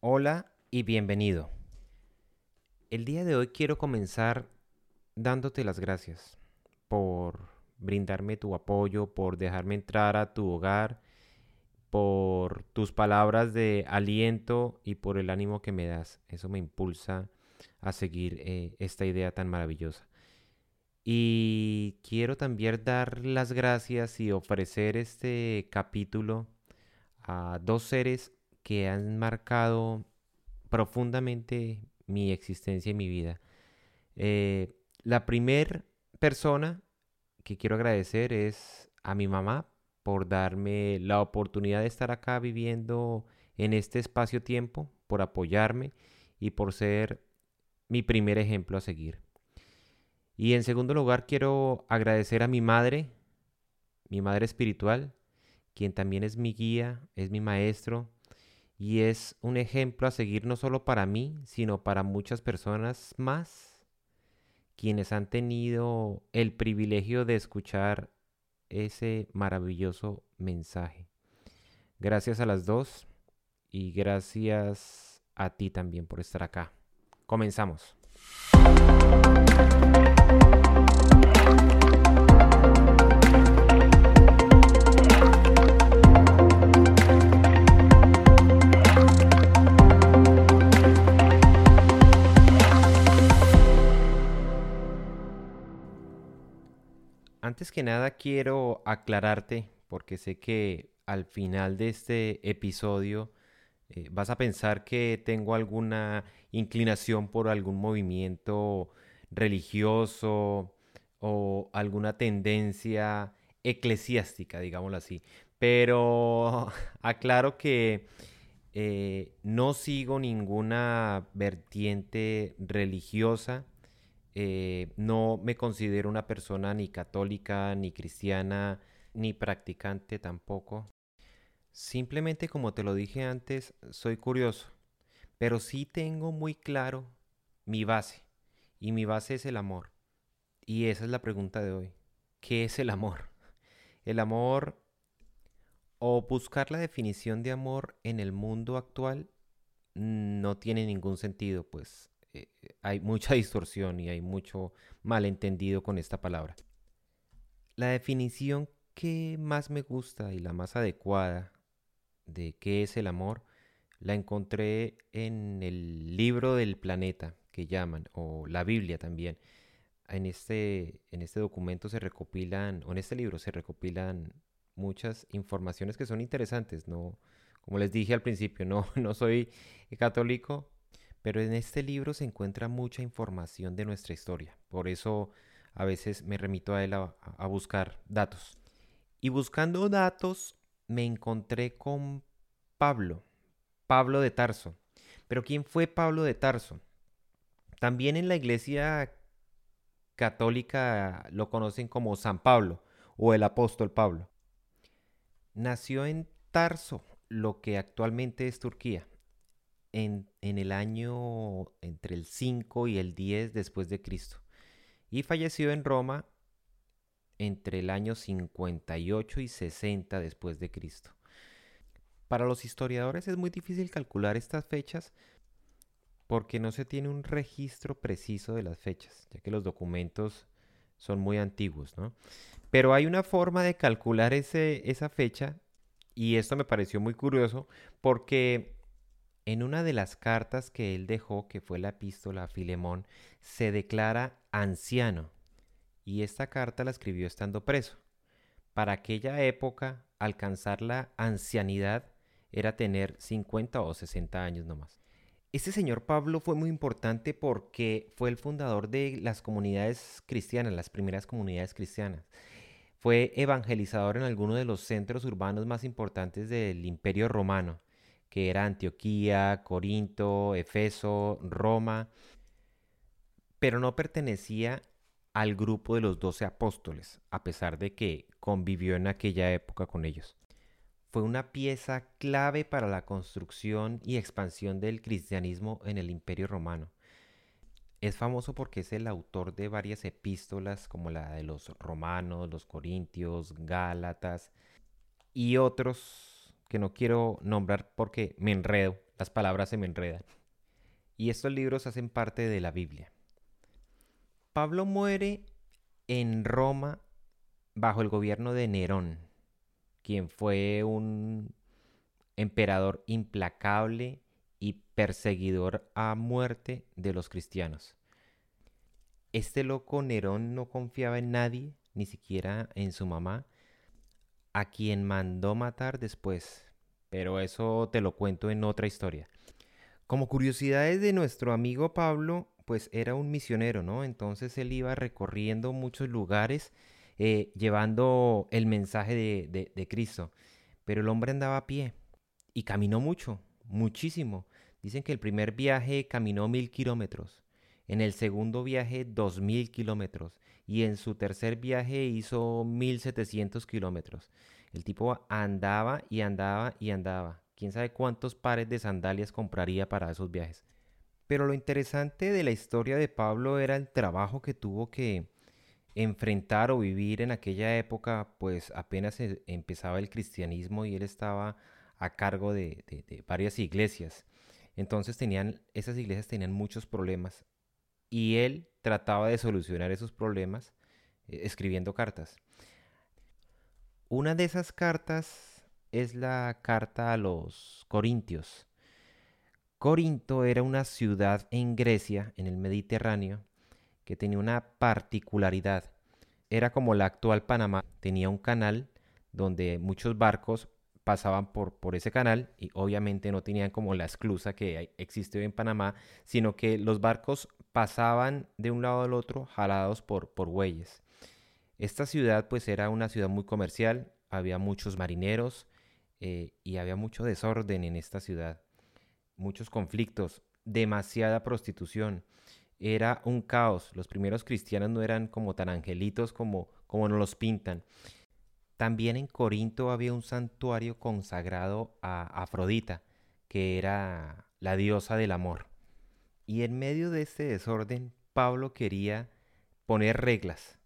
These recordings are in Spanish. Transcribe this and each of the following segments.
Hola y bienvenido. El día de hoy quiero comenzar dándote las gracias por brindarme tu apoyo, por dejarme entrar a tu hogar, por tus palabras de aliento y por el ánimo que me das. Eso me impulsa a seguir eh, esta idea tan maravillosa. Y quiero también dar las gracias y ofrecer este capítulo a dos seres que han marcado profundamente mi existencia y mi vida. Eh, la primera persona que quiero agradecer es a mi mamá por darme la oportunidad de estar acá viviendo en este espacio-tiempo, por apoyarme y por ser mi primer ejemplo a seguir. Y en segundo lugar quiero agradecer a mi madre, mi madre espiritual, quien también es mi guía, es mi maestro y es un ejemplo a seguir no solo para mí, sino para muchas personas más, quienes han tenido el privilegio de escuchar ese maravilloso mensaje. Gracias a las dos y gracias a ti también por estar acá. Comenzamos. Antes que nada quiero aclararte, porque sé que al final de este episodio eh, vas a pensar que tengo alguna inclinación por algún movimiento religioso o alguna tendencia eclesiástica, digámoslo así. Pero aclaro que eh, no sigo ninguna vertiente religiosa. Eh, no me considero una persona ni católica, ni cristiana, ni practicante tampoco. Simplemente como te lo dije antes, soy curioso, pero sí tengo muy claro mi base, y mi base es el amor. Y esa es la pregunta de hoy. ¿Qué es el amor? El amor o buscar la definición de amor en el mundo actual no tiene ningún sentido, pues eh, hay mucha distorsión y hay mucho malentendido con esta palabra. La definición que más me gusta y la más adecuada de qué es el amor, la encontré en el libro del planeta que llaman, o la Biblia también. En este, en este documento se recopilan, o en este libro se recopilan muchas informaciones que son interesantes. No, como les dije al principio, no, no soy católico, pero en este libro se encuentra mucha información de nuestra historia. Por eso a veces me remito a él a buscar datos. Y buscando datos me encontré con Pablo, Pablo de Tarso. Pero ¿quién fue Pablo de Tarso? También en la iglesia católica lo conocen como San Pablo o el apóstol Pablo. Nació en Tarso, lo que actualmente es Turquía, en, el año entre el 5 y el 10 después de Cristo. Y falleció en Roma entre el año 58 y 60 después de Cristo. Para los historiadores es muy difícil calcular estas fechas porque no se tiene un registro preciso de las fechas, ya que los documentos son muy antiguos, ¿no? Pero hay una forma de calcular ese, esa fecha y esto me pareció muy curioso porque en una de las cartas que él dejó, que fue la epístola a Filemón, se declara anciano y esta carta la escribió estando preso. Para aquella época, alcanzar la ancianidad era tener 50 o 60 años nomás. Este señor Pablo fue muy importante porque fue el fundador de las comunidades cristianas, las primeras comunidades cristianas. Fue evangelizador en algunos de los centros urbanos más importantes del Imperio Romano, que era Antioquía, Corinto, Efeso, Roma, pero no pertenecía al grupo de los doce apóstoles, a pesar de que convivió en aquella época con ellos fue una pieza clave para la construcción y expansión del cristianismo en el Imperio Romano. Es famoso porque es el autor de varias epístolas como la de los romanos, los corintios, gálatas y otros que no quiero nombrar porque me enredo, las palabras se me enredan. Y estos libros hacen parte de la Biblia. Pablo muere en Roma bajo el gobierno de Nerón, quien fue un emperador implacable y perseguidor a muerte de los cristianos. Este loco Nerón no confiaba en nadie, ni siquiera en su mamá, a quien mandó matar después, pero eso te lo cuento en otra historia. Como curiosidades de nuestro amigo Pablo, pues era un misionero, ¿no? Entonces él iba recorriendo muchos lugares eh, llevando el mensaje de, de Cristo, pero el hombre andaba a pie y caminó mucho, muchísimo. Dicen que el primer viaje caminó mil kilómetros, en el segundo viaje dos mil kilómetros y en su tercer viaje hizo mil setecientos kilómetros. El tipo andaba y andaba y andaba. Quién sabe cuántos pares de sandalias compraría para esos viajes. Pero lo interesante de la historia de Pablo era el trabajo que tuvo que enfrentar o vivir en aquella época, pues apenas empezaba el cristianismo y él estaba a cargo de, varias iglesias. Entonces tenían, esas iglesias tenían muchos problemas y él trataba de solucionar esos problemas eh, escribiendo cartas. Una de esas cartas es la carta a los Corintios. Corinto era una ciudad en Grecia, en el Mediterráneo, que tenía una particularidad. Era como la actual Panamá, tenía un canal donde muchos barcos pasaban por, por ese canal y obviamente no tenían como la esclusa que existe hoy en Panamá, sino que los barcos pasaban de un lado al otro jalados por, por bueyes. Esta ciudad pues era una ciudad muy comercial, había muchos marineros eh, y había mucho desorden en esta ciudad, muchos conflictos, demasiada prostitución. Era un caos. Los primeros cristianos no eran como tan angelitos como, como nos los pintan. También en Corinto había un santuario consagrado a Afrodita, que era la diosa del amor. Y en medio de este desorden, Pablo quería poner reglas.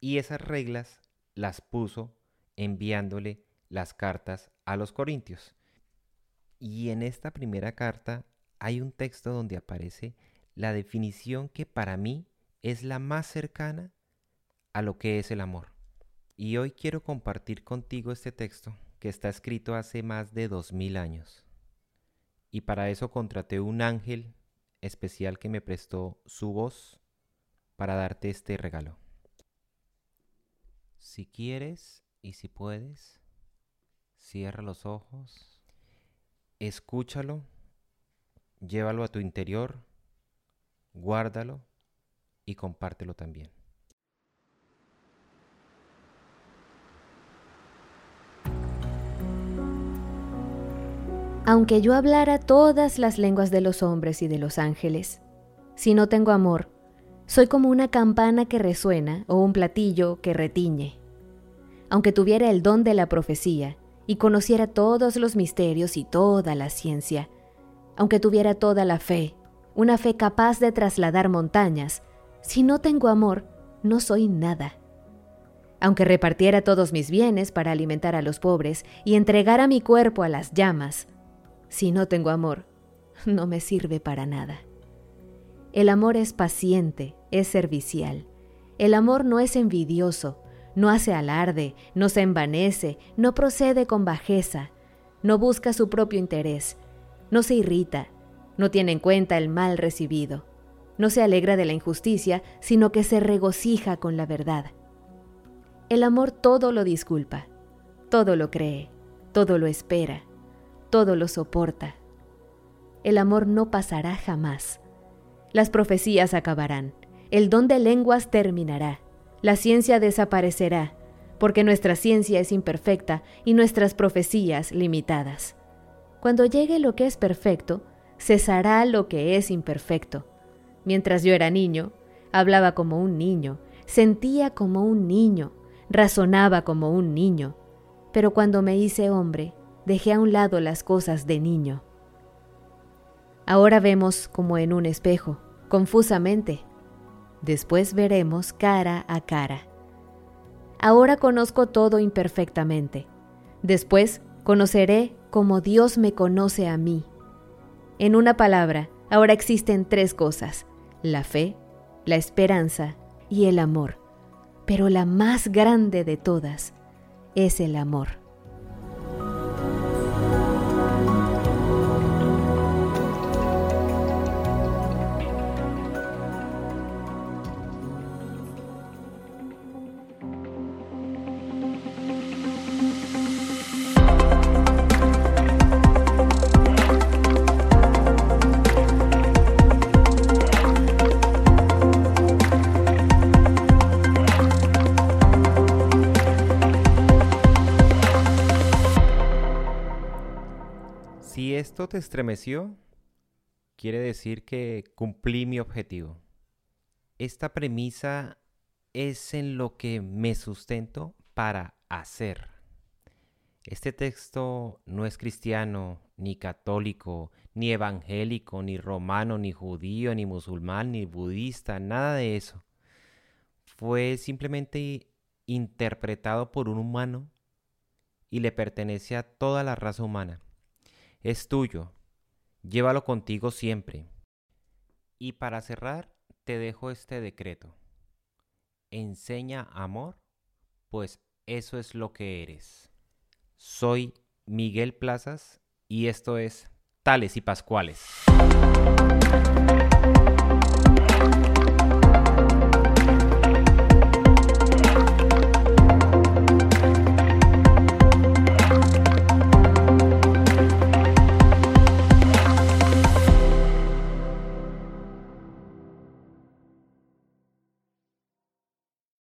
Y esas reglas las puso enviándole las cartas a los corintios. Y en esta primera carta hay un texto donde aparece la definición que para mí es la más cercana a lo que es el amor. Y hoy quiero compartir contigo este texto que está escrito hace más de dos mil años. Y para eso contraté un ángel especial que me prestó su voz para darte este regalo. Si quieres y si puedes, cierra los ojos, escúchalo, llévalo a tu interior, guárdalo y compártelo también. Aunque yo hablara todas las lenguas de los hombres y de los ángeles, si no tengo amor, soy como una campana que resuena o un platillo que retiñe. Aunque tuviera el don de la profecía y conociera todos los misterios y toda la ciencia, aunque tuviera toda la fe, una fe capaz de trasladar montañas, si no tengo amor, no soy nada. Aunque repartiera todos mis bienes para alimentar a los pobres y entregara mi cuerpo a las llamas, si no tengo amor, no me sirve para nada. El amor es paciente, es servicial. El amor no es envidioso, no hace alarde, no se envanece, no procede con bajeza, no busca su propio interés, no se irrita, no tiene en cuenta el mal recibido, no se alegra de la injusticia, sino que se regocija con la verdad. El amor todo lo disculpa, todo lo cree, todo lo espera, todo lo soporta. El amor no pasará jamás. Las profecías acabarán, el don de lenguas terminará, la ciencia desaparecerá, porque nuestra ciencia es imperfecta y nuestras profecías limitadas. Cuando llegue lo que es perfecto, cesará lo que es imperfecto. Mientras yo era niño, hablaba como un niño, sentía como un niño, razonaba como un niño, pero cuando me hice hombre, dejé a un lado las cosas de niño. Ahora vemos como en un espejo, confusamente. Después veremos cara a cara. Ahora conozco todo imperfectamente. Después conoceré como Dios me conoce a mí. En una palabra, ahora existen tres cosas, la fe, la esperanza y el amor. Pero la más grande de todas es el amor. Te estremeció, quiere decir que cumplí mi objetivo. Esta premisa es en lo que me sustento para hacer. Este texto no es cristiano, ni católico, ni evangélico, ni romano, ni judío, ni musulmán, ni budista, nada de eso. Fue simplemente interpretado por un humano y le pertenece a toda la raza humana es tuyo, llévalo contigo siempre. Y para cerrar, te dejo este decreto. Enseña amor, pues eso es lo que eres. Soy Miguel Plazas y esto es Tales y Pascuales.